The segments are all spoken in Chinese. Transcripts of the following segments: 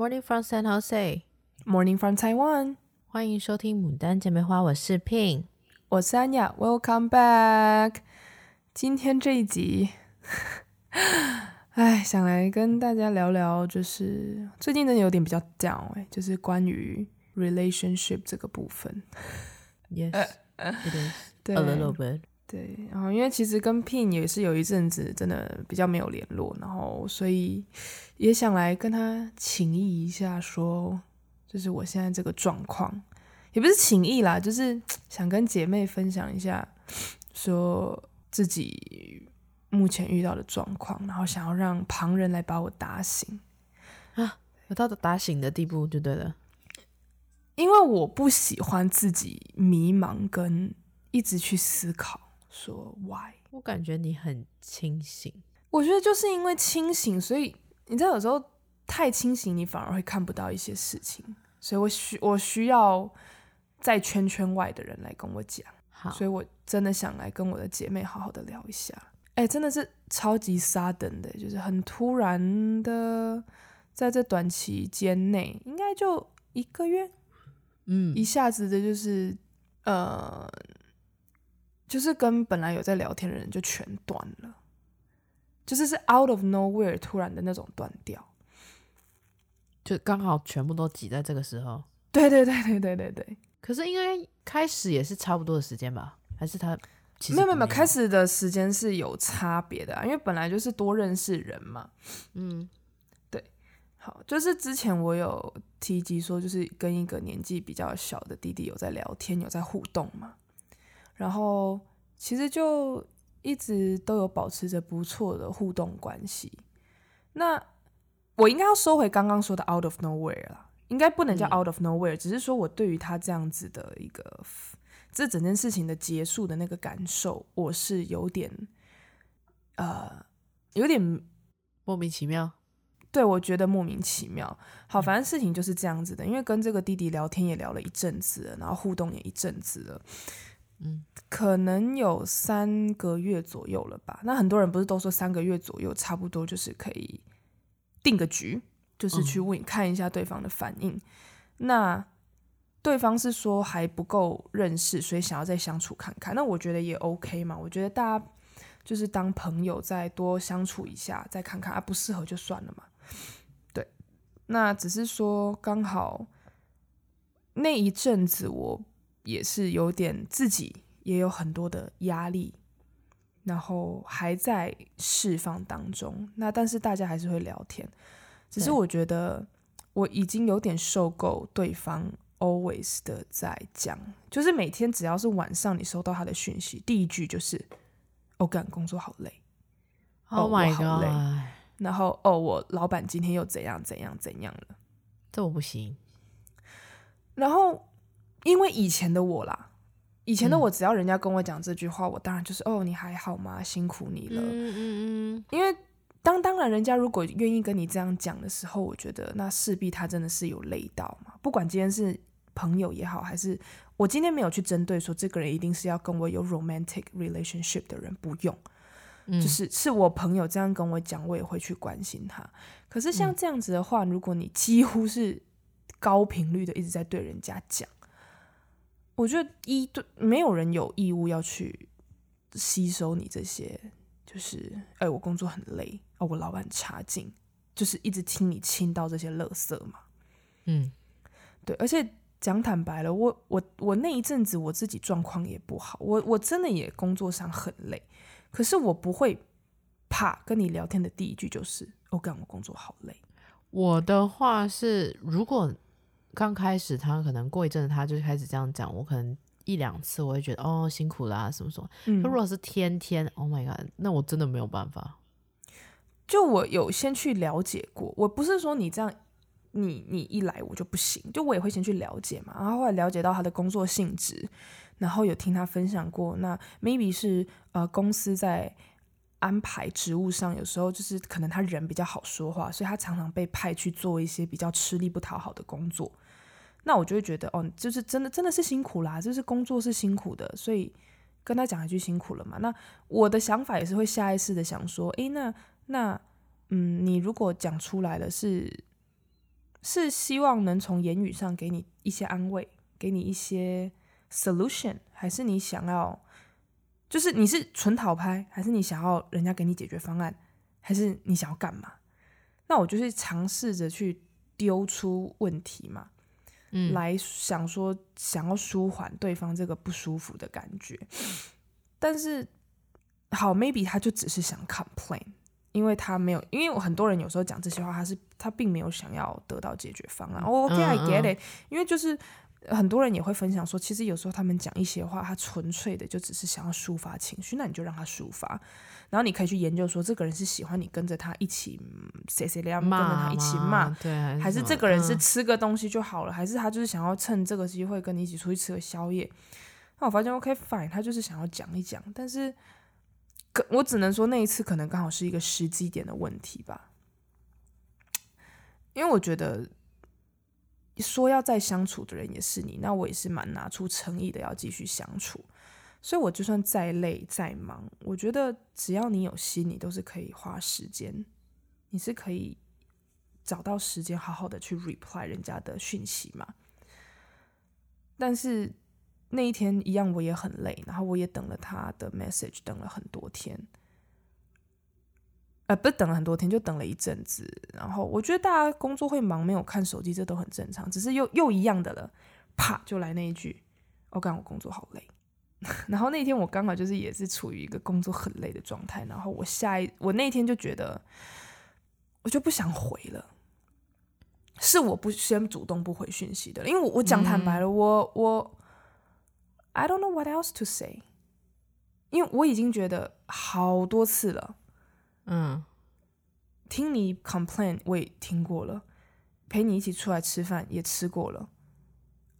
Morning from San Jose. Morning from Taiwan. 欢迎收听《牡丹姐妹花》，我是 Pin，我是安雅。Welcome back。今天这一集，哎，想来跟大家聊聊，就是最近真的有点比较 down 哎，就是关于 relationship 这个部分。Yes, it is 对 a little bit. 对，然后因为其实跟 Pin 也是有一阵子真的比较没有联络，然后所以也想来跟他请益一下说。就是我现在这个状况，也不是情意啦，就是 想跟姐妹分享一下，说自己目前遇到的状况，然后想要让旁人来把我打醒啊，有到打醒的地步就对了。因为我不喜欢自己迷茫，跟一直去思考说 why。我感觉你很清醒，我觉得就是因为清醒，所以你知道有时候太清醒，你反而会看不到一些事情。所以我需我需要在圈圈外的人来跟我讲，好，所以我真的想来跟我的姐妹好好的聊一下。哎，真的是超级 sudden 的，就是很突然的，在这短期间内，应该就一个月，嗯，一下子的就是呃，就是跟本来有在聊天的人就全断了，就是是 out of nowhere 突然的那种断掉。就刚好全部都挤在这个时候，对对对对对对对。可是应该开始也是差不多的时间吧？还是他其实没有没有没有，开始的时间是有差别的啊，因为本来就是多认识人嘛。嗯，对。好，就是之前我有提及说，就是跟一个年纪比较小的弟弟有在聊天，有在互动嘛。然后其实就一直都有保持着不错的互动关系。那我应该要收回刚刚说的 out of nowhere 了，应该不能叫 out of nowhere，、嗯、只是说我对于他这样子的一个这整件事情的结束的那个感受，我是有点呃有点莫名其妙。对，我觉得莫名其妙。好，反正事情就是这样子的，因为跟这个弟弟聊天也聊了一阵子了，然后互动也一阵子了，嗯，可能有三个月左右了吧。那很多人不是都说三个月左右差不多就是可以。定个局，就是去问、嗯、看一下对方的反应。那对方是说还不够认识，所以想要再相处看看。那我觉得也 OK 嘛。我觉得大家就是当朋友再多相处一下，再看看啊，不适合就算了嘛。对，那只是说刚好那一阵子我也是有点自己也有很多的压力。然后还在释放当中，那但是大家还是会聊天，只是我觉得我已经有点受够对方 always 的在讲，就是每天只要是晚上你收到他的讯息，第一句就是“我干工作好累，Oh my god”，、然后“哦，我老板今天又怎样怎样怎样了”，这我不行。然后因为以前的我啦。以前的我，只要人家跟我讲这句话，嗯、我当然就是哦，你还好吗？辛苦你了。嗯嗯嗯。因为当当然，人家如果愿意跟你这样讲的时候，我觉得那势必他真的是有累到嘛。不管今天是朋友也好，还是我今天没有去针对说这个人一定是要跟我有 romantic relationship 的人，不用。嗯、就是是我朋友这样跟我讲，我也会去关心他。可是像这样子的话，嗯、如果你几乎是高频率的一直在对人家讲。我觉得一对没有人有义务要去吸收你这些，就是哎，我工作很累哦，我老板差劲，就是一直听你倾倒这些垃圾嘛。嗯，对，而且讲坦白了，我我我那一阵子我自己状况也不好，我我真的也工作上很累，可是我不会怕跟你聊天的第一句就是我干，我工作好累。我的话是如果。刚开始他可能过一阵子他就开始这样讲，我可能一两次我会觉得哦辛苦啦、啊、什么什么。嗯，如果是天天，Oh my god，那我真的没有办法。就我有先去了解过，我不是说你这样，你你一来我就不行，就我也会先去了解嘛，然后后来了解到他的工作性质，然后有听他分享过，那 maybe 是呃公司在。安排职务上，有时候就是可能他人比较好说话，所以他常常被派去做一些比较吃力不讨好的工作。那我就会觉得，哦，就是真的真的是辛苦啦，就是工作是辛苦的，所以跟他讲一句辛苦了嘛。那我的想法也是会下意识的想说，诶，那那嗯，你如果讲出来了是是希望能从言语上给你一些安慰，给你一些 solution，还是你想要，就是你是纯讨拍，还是你想要人家给你解决方案，还是你想要干嘛？那我就是尝试着去丢出问题嘛，嗯，来想说想要舒缓对方这个不舒服的感觉，但是好，maybe 他就只是想 complain。因为他没有，因为我很多人有时候讲这些话，他是他并没有想要得到解决方案。Oh, OK，I get it。因为就是很多人也会分享说，其实有时候他们讲一些话，他纯粹的就只是想要抒发情绪，那你就让他抒发。然后你可以去研究说，这个人是喜欢你跟着他一起谁谁的，跟着他一起骂，对，还是这个人是吃个东西就好了，还是他就是想要趁这个机会跟你一起出去吃个宵夜？那我发现 OK fine，他就是想要讲一讲，但是。可我只能说那一次可能刚好是一个时机点的问题吧，因为我觉得说要再相处的人也是你，那我也是蛮拿出诚意的要继续相处，所以我就算再累再忙，我觉得只要你有心，你都是可以花时间，你是可以找到时间好好的去 reply 人家的讯息嘛，但是。那一天一样，我也很累，然后我也等了他的 message，等了很多天，呃，不是等了很多天，就等了一阵子。然后我觉得大家工作会忙，没有看手机，这都很正常。只是又又一样的了，啪就来那一句：“我干，我工作好累。”然后那天我刚好就是也是处于一个工作很累的状态，然后我下一我那天就觉得，我就不想回了，是我不先主动不回讯息的，因为我我讲坦白了，嗯、我我。I don't know what else to say，因为我已经觉得好多次了，嗯，听你 complain 我也听过了，陪你一起出来吃饭也吃过了，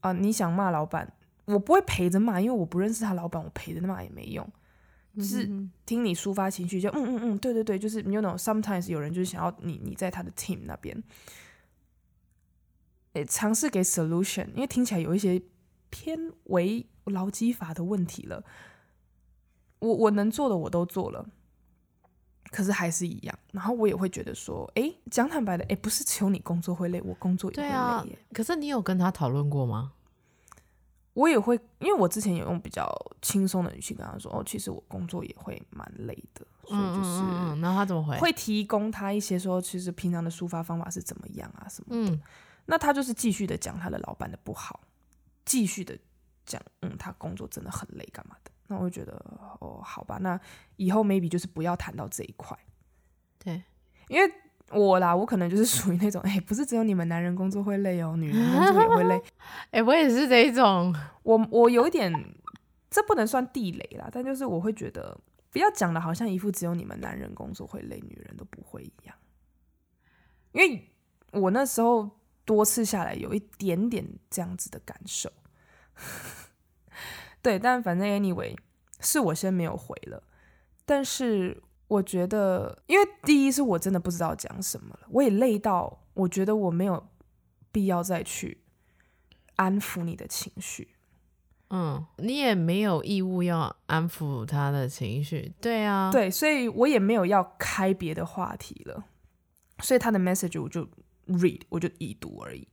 啊、呃，你想骂老板，我不会陪着骂，因为我不认识他老板，我陪着骂也没用，就是听你抒发情绪，就嗯嗯嗯，对对对，就是 you know sometimes 有人就是想要你你在他的 team 那边，诶，尝试给 solution，因为听起来有一些偏为。劳基法的问题了，我我能做的我都做了，可是还是一样。然后我也会觉得说，哎，讲坦白的，哎，不是只有你工作会累，我工作也会累耶。对啊，可是你有跟他讨论过吗？我也会，因为我之前有用比较轻松的语气跟他说，哦，其实我工作也会蛮累的，所以就是，嗯嗯嗯，然后他怎么回？会提供他一些说，其实平常的抒发方法是怎么样啊什么的。嗯，那他就是继续的讲他的老板的不好，继续的。讲，嗯，他工作真的很累，干嘛的？那我就觉得，哦，好吧，那以后 maybe 就是不要谈到这一块。对，因为我啦，我可能就是属于那种，哎，不是只有你们男人工作会累哦，女人工作也会累。哎，我也是这一种，我我有一点，这不能算地雷啦，但就是我会觉得，不要讲的好像一副只有你们男人工作会累，女人都不会一样。因为我那时候多次下来，有一点点这样子的感受。对，但反正 anyway 是我先没有回了，但是我觉得，因为第一是我真的不知道讲什么了，我也累到我觉得我没有必要再去安抚你的情绪。嗯，你也没有义务要安抚他的情绪。对啊，对，所以我也没有要开别的话题了，所以他的 message 我就 read，我就已读而已。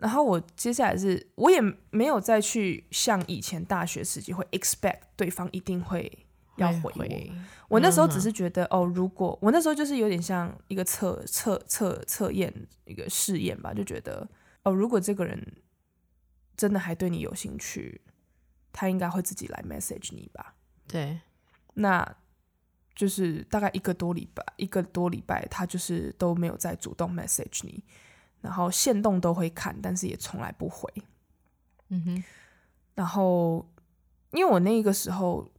然后我接下来是，我也没有再去像以前大学时期会 expect 对方一定会要回我。回我那时候只是觉得，嗯、哦，如果我那时候就是有点像一个测测测测验一个试验吧，就觉得哦，如果这个人真的还对你有兴趣，他应该会自己来 message 你吧？对，那就是大概一个多礼拜，一个多礼拜，他就是都没有再主动 message 你。然后线动都会看，但是也从来不回。嗯哼。然后，因为我那个时候，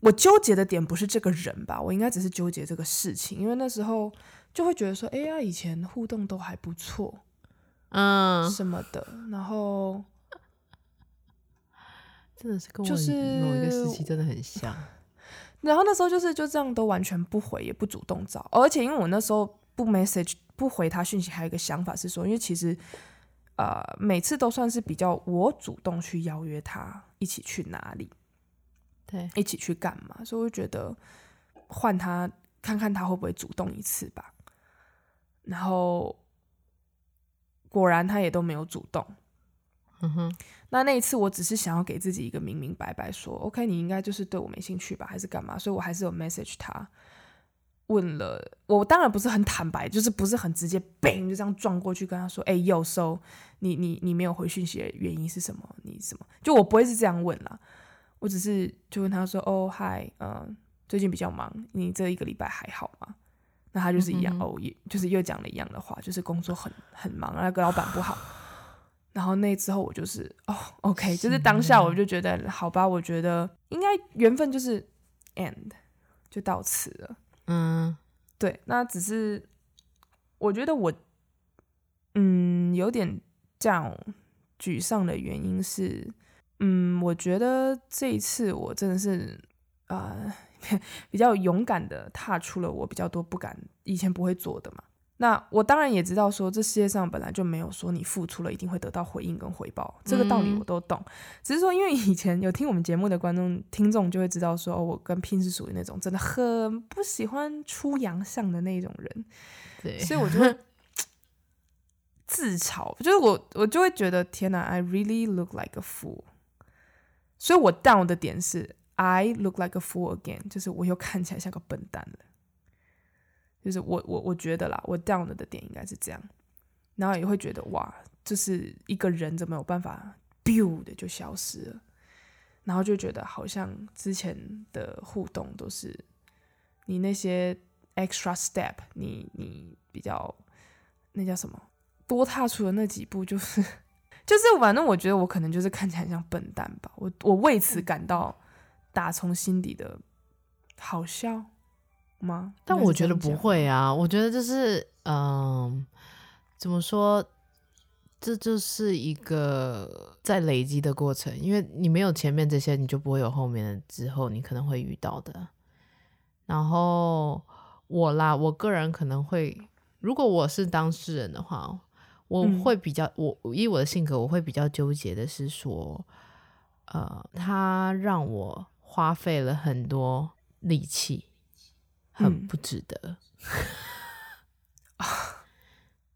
我纠结的点不是这个人吧，我应该只是纠结这个事情。因为那时候就会觉得说，哎呀，以前互动都还不错，嗯，什么的。然后，真的是跟我某一个时期真的很像。然后那时候就是就这样都完全不回，也不主动找。而且因为我那时候不 message。不回他讯息，还有一个想法是说，因为其实，呃，每次都算是比较我主动去邀约他一起去哪里，对，一起去干嘛，所以我觉得换他看看他会不会主动一次吧。然后果然他也都没有主动。嗯哼，那那一次我只是想要给自己一个明明白白说，OK，你应该就是对我没兴趣吧，还是干嘛？所以我还是有 message 他，问了我，当然不是很坦白，就是不是很直接，bang 就这样撞过去跟他说，哎、欸，有 so 你你你没有回讯息的原因是什么？你什么？就我不会是这样问啦，我只是就问他说，哦，嗨，嗯，最近比较忙，你这一个礼拜还好吗？那他就是一样，哦，也就是又讲了一样的话，就是工作很很忙，那个老板不好。然后那之后我就是哦，OK，就是当下我就觉得好吧，我觉得应该缘分就是 end，就到此了。嗯，对，那只是我觉得我嗯有点这样沮丧的原因是，嗯，我觉得这一次我真的是啊、比较勇敢的踏出了我比较多不敢以前不会做的嘛。那我当然也知道，说这世界上本来就没有说你付出了一定会得到回应跟回报，这个道理我都懂。嗯、只是说，因为以前有听我们节目的观众听众就会知道，说我跟 Pin 是属于那种真的很不喜欢出洋相的那种人，对，所以我就会 自嘲，就是我我就会觉得天哪，I really look like a fool。所以我 down 的点是 I look like a fool again，就是我又看起来像个笨蛋了。就是我我我觉得啦，我 down 的点应该是这样，然后也会觉得哇，就是一个人怎么有办法 biu 的就消失了，然后就觉得好像之前的互动都是你那些 extra step，你你比较那叫什么？多踏出的那几步，就是 就是反正我觉得我可能就是看起来很像笨蛋吧，我我为此感到打从心底的好笑。吗？但我觉得不会啊，我觉得这是嗯，怎么说？这就是一个在累积的过程，因为你没有前面这些，你就不会有后面的之后你可能会遇到的。然后我啦，我个人可能会，如果我是当事人的话，我会比较，嗯、我以我的性格，我会比较纠结的是说，呃，他让我花费了很多力气。很不值得，嗯、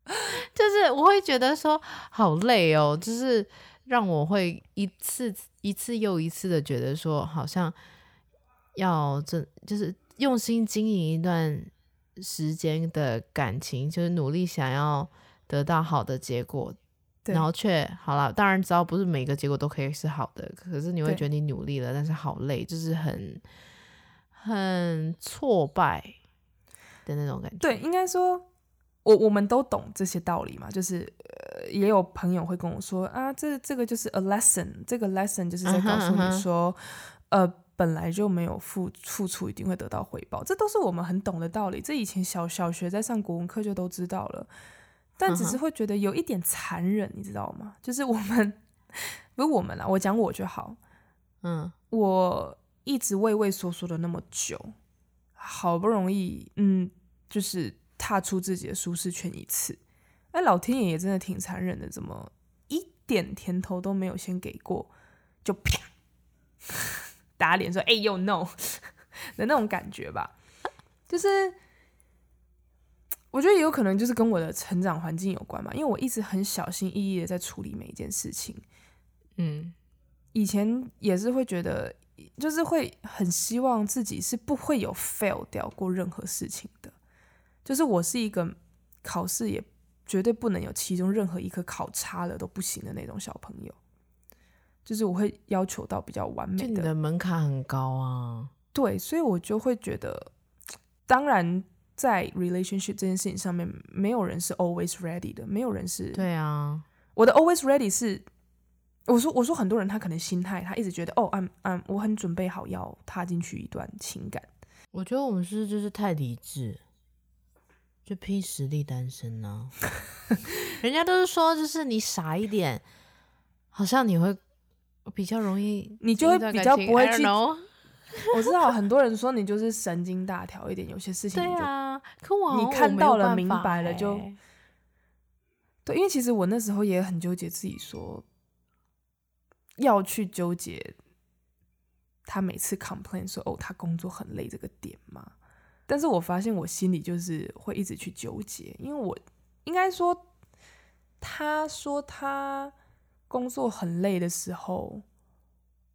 就是我会觉得说好累哦，就是让我会一次一次又一次的觉得说，好像要真就是用心经营一段时间的感情，就是努力想要得到好的结果，然后却好了，当然知道不是每个结果都可以是好的，可是你会觉得你努力了，但是好累，就是很。很挫败的那种感觉。对，应该说，我我们都懂这些道理嘛。就是，呃，也有朋友会跟我说啊，这这个就是 a lesson，这个 lesson 就是在告诉你说，uh huh, uh huh. 呃，本来就没有付付出一定会得到回报，这都是我们很懂的道理。这以前小小学在上国文课就都知道了，但只是会觉得有一点残忍，你知道吗？就是我们 不是我们啦，我讲我就好。嗯，我。一直畏畏缩缩的那么久，好不容易，嗯，就是踏出自己的舒适圈一次，哎，老天爷也真的挺残忍的，怎么一点甜头都没有先给过，就啪打脸说“哎呦 no” 的那种感觉吧？就是我觉得也有可能就是跟我的成长环境有关嘛，因为我一直很小心翼翼的在处理每一件事情，嗯，以前也是会觉得。就是会很希望自己是不会有 fail 掉过任何事情的，就是我是一个考试也绝对不能有其中任何一科考差了都不行的那种小朋友，就是我会要求到比较完美的。你的门槛很高啊，对，所以我就会觉得，当然在 relationship 这件事情上面，没有人是 always ready 的，没有人是。对啊，我的 always ready 是。我说，我说，很多人他可能心态，他一直觉得，哦，嗯嗯，我很准备好要踏进去一段情感。我觉得我们是就是太理智，就拼实力单身呢、啊。人家都是说，就是你傻一点，好像你会比较容易，你就会比较不会去。我知道很多人说你就是神经大条一点，有些事情对啊，可我你看到了明白了就对，因为其实我那时候也很纠结自己说。要去纠结他每次 complain 说哦，他工作很累这个点吗？但是我发现我心里就是会一直去纠结，因为我应该说他说他工作很累的时候，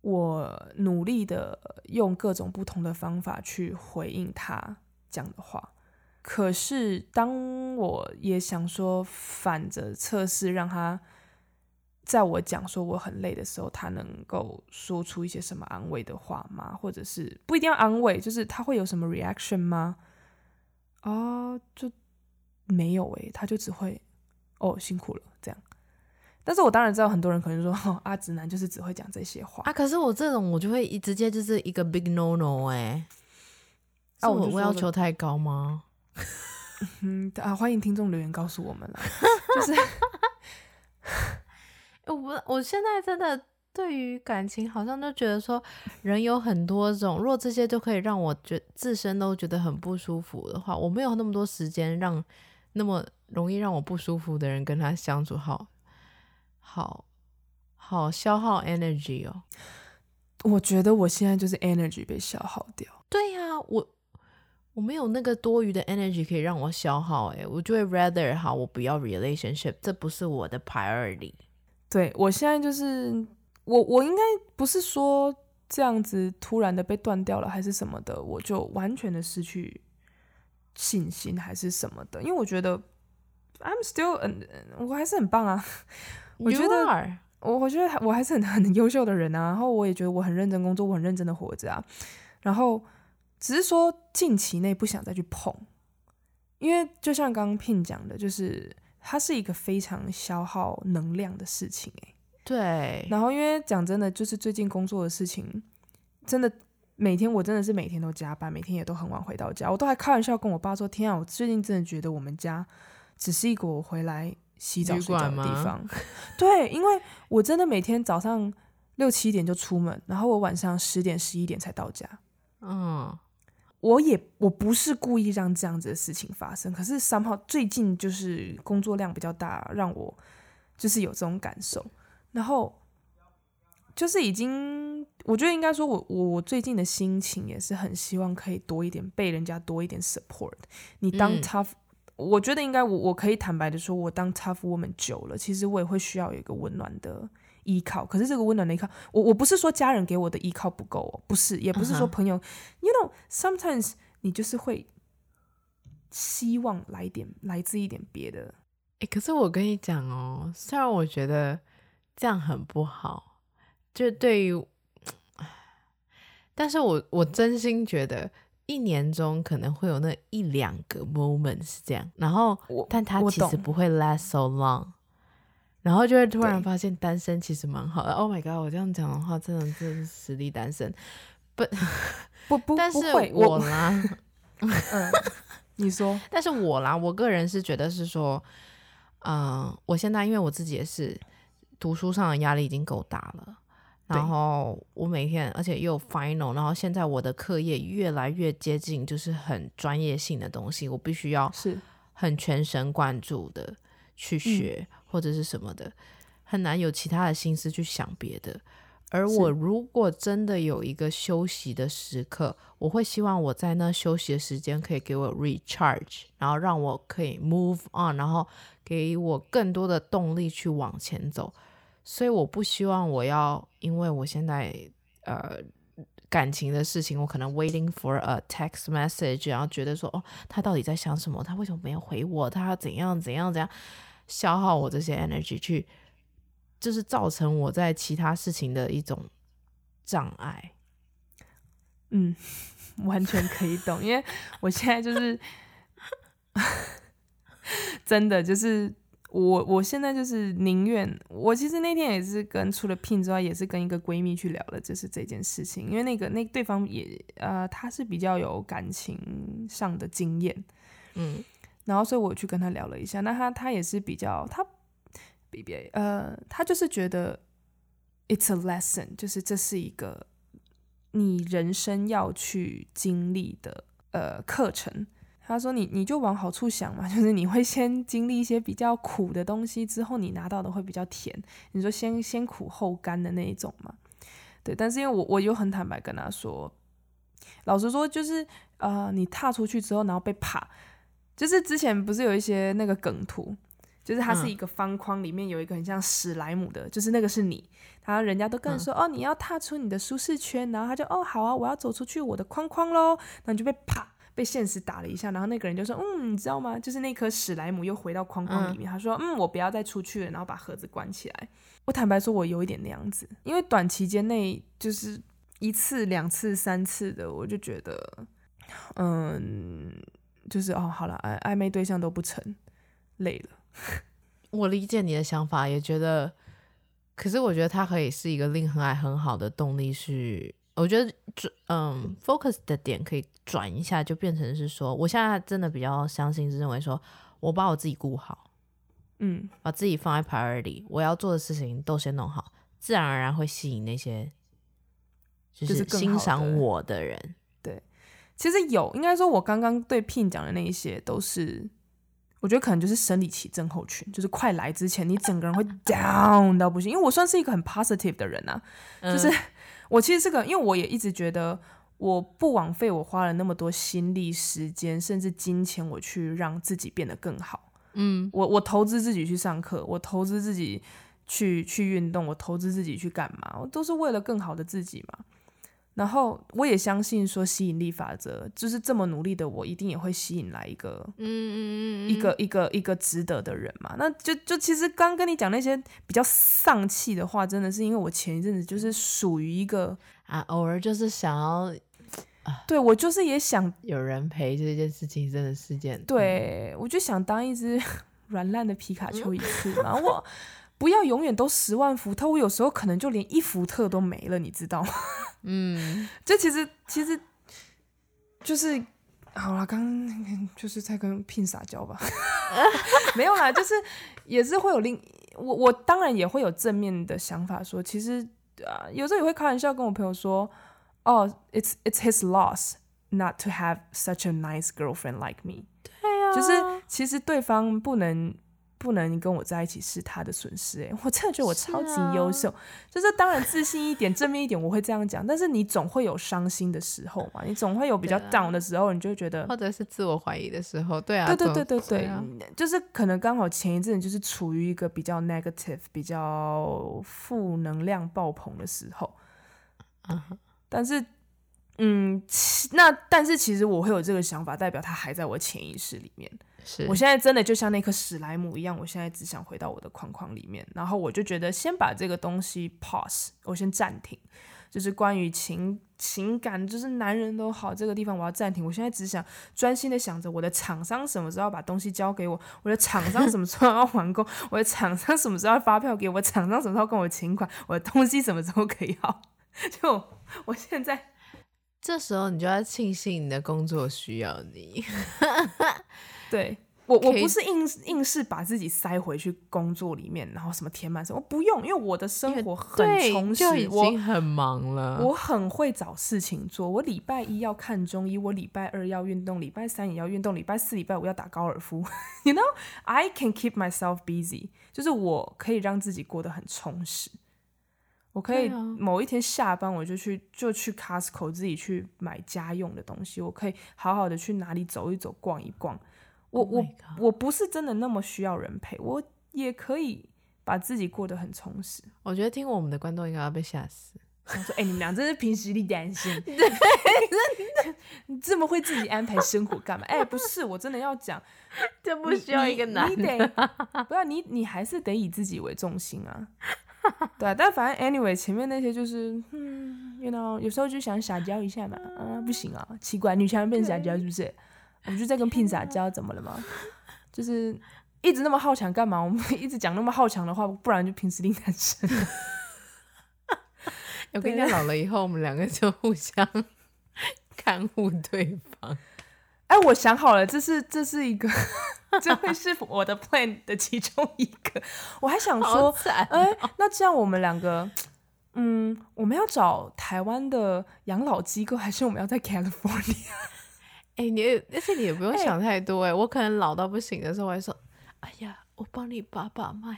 我努力的用各种不同的方法去回应他讲的话。可是当我也想说反着测试，让他在我讲说我很累的时候，他能够说出一些什么安慰的话吗？或者是不一定要安慰，就是他会有什么 reaction 吗？啊，就没有诶、欸，他就只会哦辛苦了这样。但是我当然知道很多人可能说，哦，阿直男就是只会讲这些话啊。可是我这种我就会一直接就是一个 big no no 哎、欸，啊我我要求太高吗？嗯啊，欢迎听众留言告诉我们了，就是我我现在真的对于感情好像都觉得说人有很多种，如果这些都可以让我觉自身都觉得很不舒服的话，我没有那么多时间让那么容易让我不舒服的人跟他相处好。好好消耗 energy 哦，我觉得我现在就是 energy 被消耗掉。对呀、啊，我我没有那个多余的 energy 可以让我消耗，诶，我就会 rather 好，我不要 relationship，这不是我的 priority。对，我现在就是我，我应该不是说这样子突然的被断掉了，还是什么的，我就完全的失去信心，还是什么的，因为我觉得 I'm still，嗯，我还是很棒啊。我觉得我我觉得我还是很很优秀的人啊，然后我也觉得我很认真工作，我很认真的活着啊，然后只是说近期内不想再去碰，因为就像刚刚 Pin 讲的，就是它是一个非常消耗能量的事情哎、欸，对，然后因为讲真的，就是最近工作的事情，真的每天我真的是每天都加班，每天也都很晚回到家，我都还开玩笑跟我爸说，天啊，我最近真的觉得我们家只是一个我回来。洗澡睡觉的地方，对，因为我真的每天早上六七点就出门，然后我晚上十点十一点才到家。嗯，我也我不是故意让这样子的事情发生，可是 somehow 最近就是工作量比较大，让我就是有这种感受。然后就是已经，我觉得应该说我我我最近的心情也是很希望可以多一点被人家多一点 support。你当 tough、嗯。我觉得应该我我可以坦白的说，我当 tough woman 久了，其实我也会需要有一个温暖的依靠。可是这个温暖的依靠，我我不是说家人给我的依靠不够哦，不是，也不是说朋友。Uh. You know, sometimes 你就是会希望来点来自一点别的。欸，可是我跟你讲哦，虽然我觉得这样很不好，就对于，但是我我真心觉得。一年中可能会有那一两个 moment 是这样，然后，我但他其实不会 last so long，然后就会突然发现单身其实蛮好的。Oh my god，我这样讲的话，真的真是实力单身，不不不，但是我啦，嗯，你说，但是我啦，我个人是觉得是说，嗯、呃，我现在因为我自己也是读书上的压力已经够大了。然后我每天，而且又有 final，然后现在我的课业越来越接近，就是很专业性的东西，我必须要是。很全神贯注的去学，嗯、或者是什么的，很难有其他的心思去想别的。而我如果真的有一个休息的时刻，我会希望我在那休息的时间可以给我 recharge，然后让我可以 move on，然后给我更多的动力去往前走。所以我不希望我要，因为我现在呃感情的事情，我可能 waiting for a text message，然后觉得说哦，他到底在想什么？他为什么没有回我？他怎样怎样怎样消耗我这些 energy 去，就是造成我在其他事情的一种障碍。嗯，完全可以懂，因为我现在就是 真的就是。我我现在就是宁愿，我其实那天也是跟除了 Pin 之外，也是跟一个闺蜜去聊了，就是这件事情，因为那个那对方也呃，他是比较有感情上的经验，嗯，然后所以我去跟他聊了一下，那他他也是比较他比别呃，他就是觉得 it's a lesson，就是这是一个你人生要去经历的呃课程。他说你：“你就往好处想嘛，就是你会先经历一些比较苦的东西，之后你拿到的会比较甜。你说先先苦后甘的那一种嘛，对。但是因为我我就很坦白跟他说，老实说，就是呃，你踏出去之后，然后被爬，就是之前不是有一些那个梗图，就是它是一个方框，里面有一个很像史莱姆的，就是那个是你。然后人家都跟你说、嗯、哦，你要踏出你的舒适圈，然后他就哦好啊，我要走出去我的框框喽。然后你就被啪被现实打了一下，然后那个人就说嗯，你知道吗？就是那颗史莱姆又回到框框里面。嗯、他说嗯，我不要再出去了，然后把盒子关起来。我坦白说，我有一点那样子，因为短期间内就是一次、两次、三次的，我就觉得嗯，就是哦好了，暧暧昧对象都不成，累了。我理解你的想法，也觉得，可是我觉得他可以是一个令很爱很好的动力是。是我觉得转嗯，focus 的点可以转一下，就变成是说，我现在真的比较相信是认为说，我把我自己顾好，嗯，把自己放在 priority，我要做的事情都先弄好，自然而然会吸引那些就是欣赏我的人。其实有，应该说，我刚刚对 Pin 讲的那一些都是。我觉得可能就是生理期症候群，就是快来之前，你整个人会 down 到不行。因为我算是一个很 positive 的人啊，嗯、就是我其实是个，因为我也一直觉得我不枉费我花了那么多心力、时间，甚至金钱，我去让自己变得更好。嗯，我我投资自己去上课，我投资自己去去运动，我投资自己去干嘛？我都是为了更好的自己嘛。然后我也相信说吸引力法则，就是这么努力的我，一定也会吸引来一个，嗯嗯嗯，一个一个一个值得的人嘛。那就就其实刚跟你讲那些比较丧气的话，真的是因为我前一阵子就是属于一个啊，偶尔就是想要，啊、对我就是也想有人陪这件事情，真的是件，对、嗯、我就想当一只 软烂的皮卡丘一次嘛，我不要永远都十万伏特，我有时候可能就连一伏特都没了，你知道吗？嗯，这其实其实就是好了，刚刚就是在跟 Pin 撒娇吧，没有啦，就是也是会有另我我当然也会有正面的想法说，说其实啊，有时候也会开玩笑跟我朋友说，哦，it's it's his loss not to have such a nice girlfriend like me，对呀、啊，就是其实对方不能。不能跟我在一起是他的损失哎、欸，我真的觉得我超级优秀，是啊、就是当然自信一点、正面一点，我会这样讲。但是你总会有伤心的时候嘛，你总会有比较 down 的时候，你就会觉得，或者是自我怀疑的时候，对啊，对对对对对，就是可能刚好前一阵就是处于一个比较 negative、比较负能量爆棚的时候，嗯、但是，嗯，那但是其实我会有这个想法，代表他还在我潜意识里面。是我现在真的就像那颗史莱姆一样，我现在只想回到我的框框里面，然后我就觉得先把这个东西 pause，我先暂停，就是关于情情感，就是男人都好，这个地方我要暂停。我现在只想专心的想着我的厂商什么时候把东西交给我，我的厂商什么时候要完工，我的厂商什么时候要发票给我，厂商什么时候跟我请款，我的东西什么时候可以好。就我现在这时候，你就要庆幸你的工作需要你。对我，我不是硬硬是把自己塞回去工作里面，然后什么填满什么，我不用，因为我的生活很充实，已经很忙了。我，我很会找事情做，我礼拜一要看中医，我礼拜二要运动，礼拜三也要运动，礼拜四、礼拜五要打高尔夫。You know, I can keep myself busy，就是我可以让自己过得很充实。我可以某一天下班，我就去就去 Costco 自己去买家用的东西，我可以好好的去哪里走一走、逛一逛。我、oh、我我不是真的那么需要人陪，我也可以把自己过得很充实。我觉得听我们的观众应该要被吓死。我说：“哎、欸，你们俩真是凭实力单身，对，你这么会自己安排生活干嘛？哎、欸，不是，我真的要讲，这不需要一个男的，不要你，你还是得以自己为重心啊。对啊，但反正 anyway，前面那些就是，嗯，you know，有时候就想撒娇一下嘛，啊，不行啊，奇怪，女强人变撒娇是不是？”我就在跟 Pin 撒娇，怎么了嘛？就是一直那么好强干嘛？我们 一直讲那么好强的话，不然就凭实力单身。我跟你讲，老了以后我们两个就互相 看护对方。哎、欸，我想好了，这是这是一个，这会是我的 plan 的其中一个。我还想说，哎、那这样我们两个，嗯，我们要找台湾的养老机构，还是我们要在 California？哎、欸，你而且你也不用想太多哎、欸，我可能老到不行的时候，我还说，哎呀，我帮你把把脉，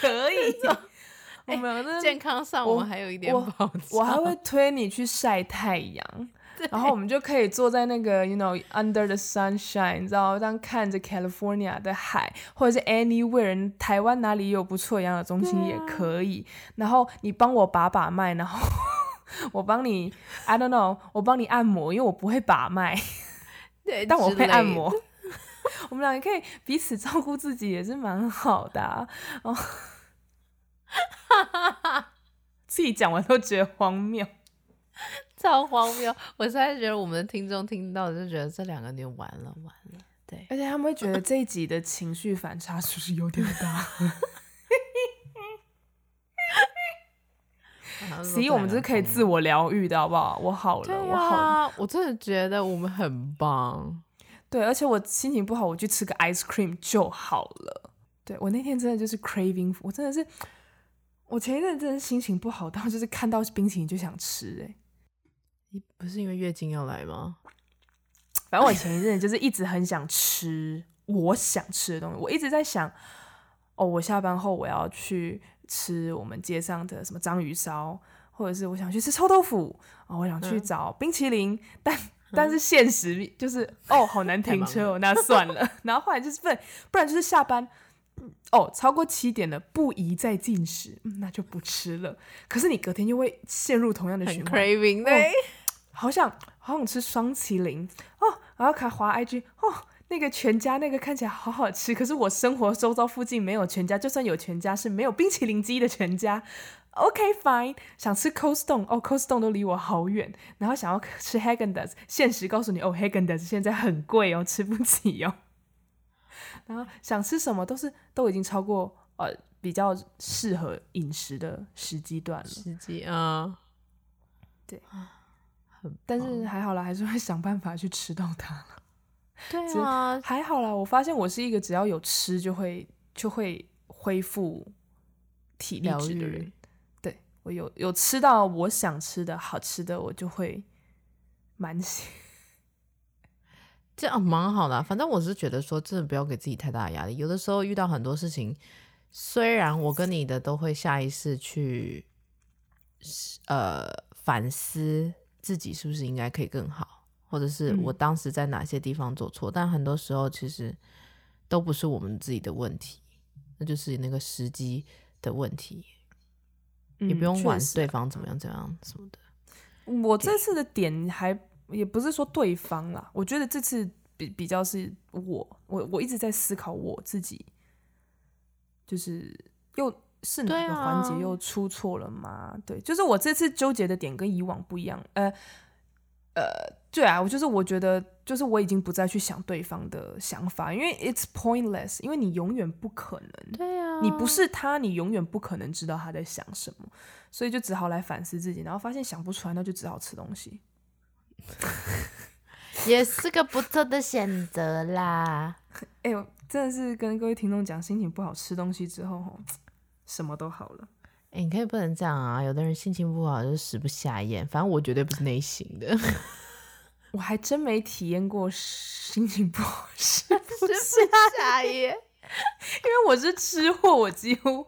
可以，我们、欸、健康上我们还有一点保障，我还会推你去晒太阳，然后我们就可以坐在那个，you know under the sunshine，你知道，当看着 California 的海，或者是 anywhere，台湾哪里有不错营养老中心也可以。啊、然后你帮我把把脉，然后 我帮你，I don't know，我帮你按摩，因为我不会把脉，对，但我会按摩。我们俩也可以彼此照顾自己，也是蛮好的、啊。哦，自己讲完都觉得荒谬。超荒谬！我现在觉得我们的听众听到就觉得这两个人完了完了，对，而且他们会觉得这一集的情绪反差是不是有点大？所以我们就是可以自我疗愈的好不好？我好了，啊、我好了，我真的觉得我们很棒。对，而且我心情不好，我去吃个 ice cream 就好了。对，我那天真的就是 craving，我真的是，我前一阵真的心情不好，到就是看到冰淇淋就想吃，哎。你不是因为月经要来吗？反正我前一阵就是一直很想吃我想吃的东西，我一直在想，哦，我下班后我要去吃我们街上的什么章鱼烧，或者是我想去吃臭豆腐，哦，我想去找冰淇淋，嗯、但但是现实就是，哦，好难停车哦，那算了。然后后来就是不然，不然就是下班，哦，超过七点了，不宜再进食，嗯，那就不吃了。可是你隔天又会陷入同样的循环，craving 好想好想吃双淇淋哦，然后看滑 IG 哦，那个全家那个看起来好好吃，可是我生活周遭附近没有全家，就算有全家是没有冰淇淋机的全家。OK fine，想吃 Cold Stone 哦，Cold Stone 都离我好远，然后想要吃 Häagen-Dazs，现实告诉你哦，Häagen-Dazs 现在很贵哦，吃不起哦。然后想吃什么都是都已经超过呃比较适合饮食的时机段了。时机啊，对。但是还好啦，还是会想办法去吃到它。对 啊，还好啦。我发现我是一个只要有吃就会就会恢复体力值的人。对，我有有吃到我想吃的好吃的，我就会蛮喜。这样蛮好的啊。反正我是觉得说，真的不要给自己太大的压力。有的时候遇到很多事情，虽然我跟你的都会下意识去呃反思。自己是不是应该可以更好，或者是我当时在哪些地方做错？嗯、但很多时候其实都不是我们自己的问题，那就是那个时机的问题，嗯、也不用管对方怎么样怎么样什么的。我这次的点还也不是说对方啦，我觉得这次比比较是我，我我一直在思考我自己，就是又。是哪个环节又出错了吗？对，啊、对，就是我这次纠结的点跟以往不一样。呃呃，对啊，我就是我觉得，就是我已经不再去想对方的想法，因为 it's pointless，因为你永远不可能。对啊，你不是他，你永远不可能知道他在想什么，所以就只好来反思自己，然后发现想不出来，那就只好吃东西，也是个不错的选择啦。哎呦，真的是跟各位听众讲，心情不好吃东西之后什么都好了，哎、欸，你可以不能这样啊！有的人心情不好就食不下咽，反正我绝对不是那型的。我还真没体验过心情不好食不下咽，因为我是吃货，我几乎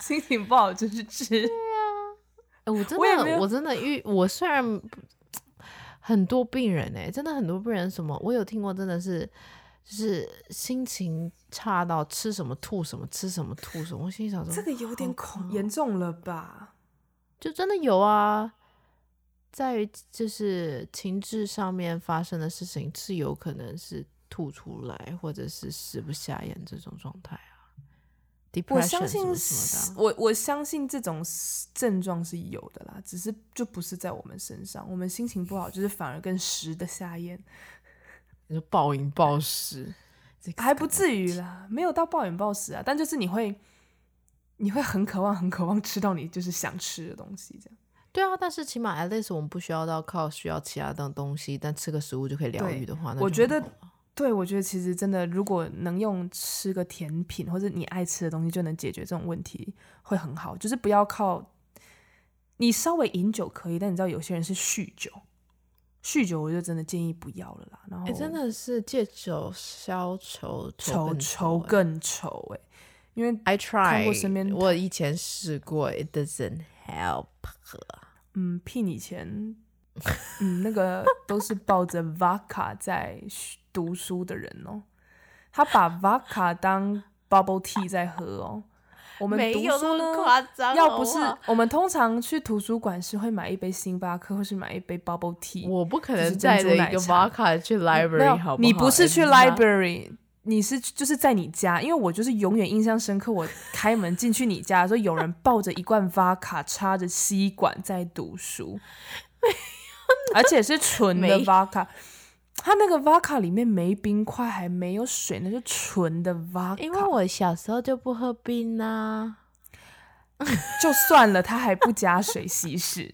心情不好就是吃。对啊，欸、我真的，我，我真的遇我虽然 很多病人哎、欸，真的很多病人什么，我有听过，真的是。就是心情差到吃什么吐什么，吃什么吐什么。我心里想说，这个有点恐严重了吧？就真的有啊，在于就是情志上面发生的事情是有可能是吐出来，或者是食不下咽这种状态啊。我相信我我相信这种症状是有的啦，只是就不是在我们身上。我们心情不好，就是反而更食得下咽。就暴饮暴食，还不至于啦，没有到暴饮暴食啊，但就是你会，你会很渴望、很渴望吃到你就是想吃的东西，这样。对啊，但是起码 at least 我们不需要到靠需要其他的东西，但吃个食物就可以疗愈的话，那我觉得，对，我觉得其实真的，如果能用吃个甜品或者你爱吃的东西就能解决这种问题，会很好。就是不要靠你稍微饮酒可以，但你知道有些人是酗酒。酗酒我就真的建议不要了啦。然后，真的是借酒消愁，愁愁更愁哎、欸。因为 I try 过身边，我以前试过，it doesn't help。嗯，Pin 以前嗯，那个都是抱着 vodka 在读书的人哦。他把 vodka 当 bubble tea 在喝哦。我们读书呢，夸张要不是我们通常去图书馆是会买一杯星巴克，或是买一杯 bubble tea。我不可能带着一个 vodka 去 library，好不好？你不是去 library，你是就是在你家，因为我就是永远印象深刻。我开门进去你家的时候，有人抱着一罐 vodka，插着吸管在读书，而且是纯的 vodka。它那个 vodka 里面没冰块，还没有水，那是纯的 vodka。因为我小时候就不喝冰啊，就算了，他还不加水稀释。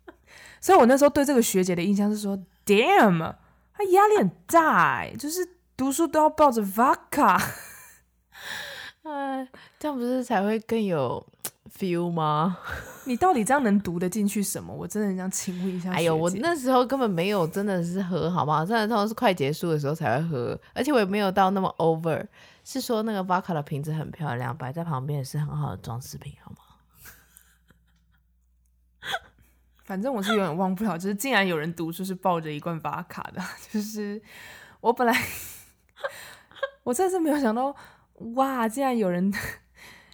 所以我那时候对这个学姐的印象是说，damn，她压力很大，就是读书都要抱着 vodka。哎，这样不是才会更有 feel 吗？你到底这样能读得进去什么？我真的很想请问一下。哎呦，我那时候根本没有真的是喝，好不好？真的都是快结束的时候才会喝，而且我也没有到那么 over。是说那个 vodka 的瓶子很漂亮，摆在旁边也是很好的装饰品，好吗？反正我是有点忘不了，就是竟然有人读书是抱着一罐 vodka 的，就是我本来 我真的是没有想到，哇，竟然有人。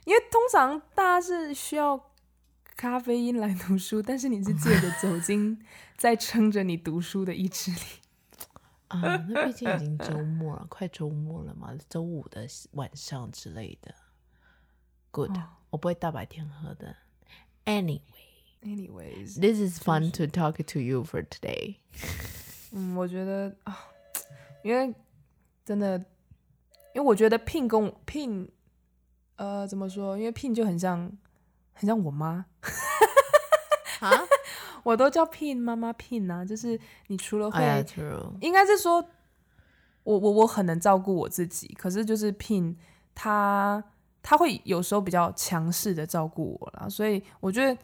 因为通常大家是需要咖啡因来读书，但是你是借着酒精在撑着你读书的意志力啊。那毕竟已经周末了，快周末了嘛，周五的晚上之类的。Good，、哦、我不会大白天喝的。Anyway，anyways，this is fun to talk to you for today。嗯，我觉得啊，因为真的，因为我觉得聘工聘。呃，怎么说？因为 Pin 就很像，很像我妈，啊，我都叫 Pin 妈妈 Pin 啊，就是你除了会，oh, yeah, 应该是说，我我我很能照顾我自己，可是就是 Pin 他他会有时候比较强势的照顾我啦，所以我觉得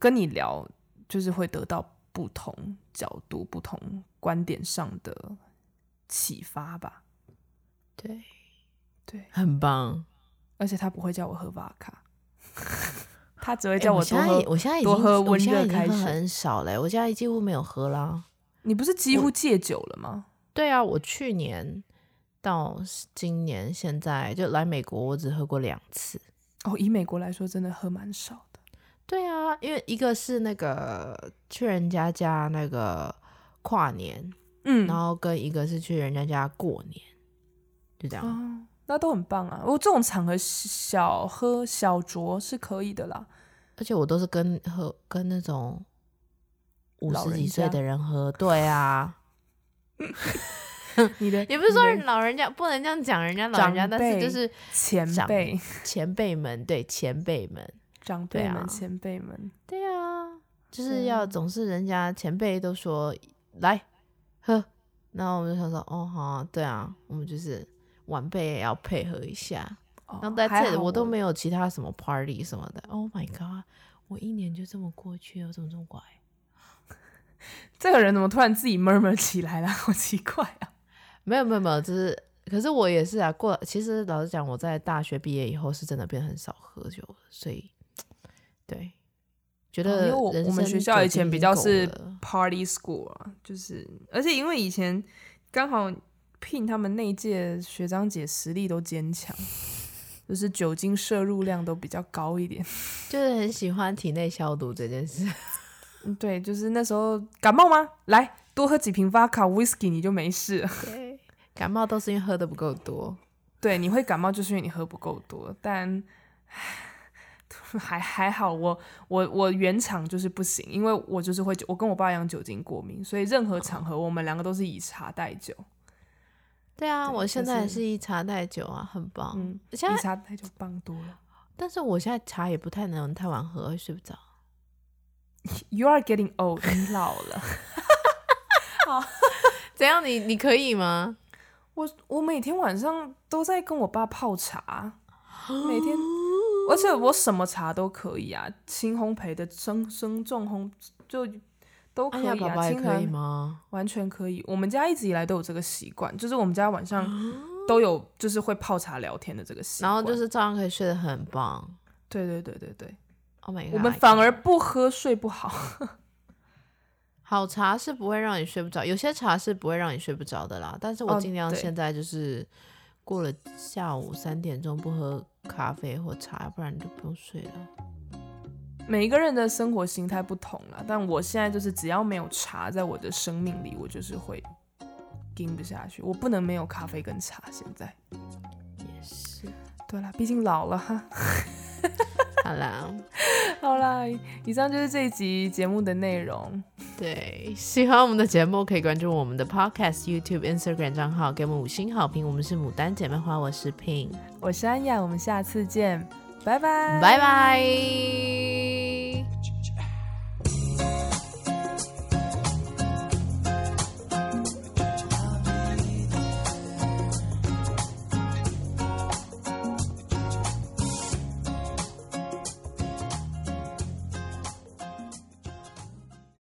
跟你聊就是会得到不同角度、不同观点上的启发吧。对，对，很棒。而且他不会叫我喝瓦卡，他只会叫我多喝。欸、我现在已经多喝温热开水很少嘞，我现在几乎没有喝啦。你不是几乎戒酒了吗？对啊，我去年到今年现在就来美国，我只喝过两次。哦，以美国来说，真的喝蛮少的。对啊，因为一个是那个去人家家那个跨年，嗯，然后跟一个是去人家家过年，就这样。哦那都很棒啊！我这种场合小喝小酌是可以的啦，而且我都是跟喝跟那种五十几岁的人喝，对啊。你的也不是说老人家不能这样讲人家老人家，但是就是前辈前辈们，对前辈们长辈们前辈们，对啊，就是要总是人家前辈都说来喝，然后我们就想说哦好啊，对啊，我们就是。晚辈也要配合一下，然后在这里我都没有其他什么 party 什么的。Oh my god！我一年就这么过去了，我怎么这么乖？这个人怎么突然自己 murmur 起来了？好奇怪啊！没有没有没有，就是可是我也是啊。过其实老实讲，我在大学毕业以后是真的变很少喝酒，所以对，觉得、哦、因为我我们学校以前比较是 party school 啊，就是而且因为以前刚好。聘他们那届学长姐实力都坚强，就是酒精摄入量都比较高一点，就是很喜欢体内消毒这件事。对，就是那时候感冒吗？来多喝几瓶 Vodka Whisky 你就没事了。对，感冒都是因为喝的不够多。对，你会感冒就是因为你喝不够多，但 还还好我，我我我原厂就是不行，因为我就是会我跟我爸一样酒精过敏，所以任何场合我们两个都是以茶代酒。对啊，对我现在也是以茶代酒啊，很棒。嗯，以茶代酒棒多了。但是我现在茶也不太能太晚喝，会睡不着。You are getting old，你老了。好，怎样？你你可以吗？我我每天晚上都在跟我爸泡茶，每天，而且我什么茶都可以啊，轻烘焙的、生生重烘就。都可以啊，爸爸也可以吗？完全可以。我们家一直以来都有这个习惯，就是我们家晚上都有，就是会泡茶聊天的这个习惯。然后就是照样可以睡得很棒。对对对对对。Oh my god！我们反而不喝睡不好。好茶是不会让你睡不着，有些茶是不会让你睡不着的啦。但是我尽量现在就是过了下午三点钟不喝咖啡或茶，不然你就不用睡了。每一个人的生活形态不同啦，但我现在就是只要没有茶在我的生命里，我就是会撑不下去。我不能没有咖啡跟茶。现在也是，对啦，毕竟老了哈。好啦，好啦，以上就是这一集节目的内容。对，喜欢我们的节目可以关注我们的 Podcast、YouTube、Instagram 账号，给我们五星好评。我们是牡丹姐妹花，我是 Pin，我是安雅，我们下次见，拜拜，拜拜。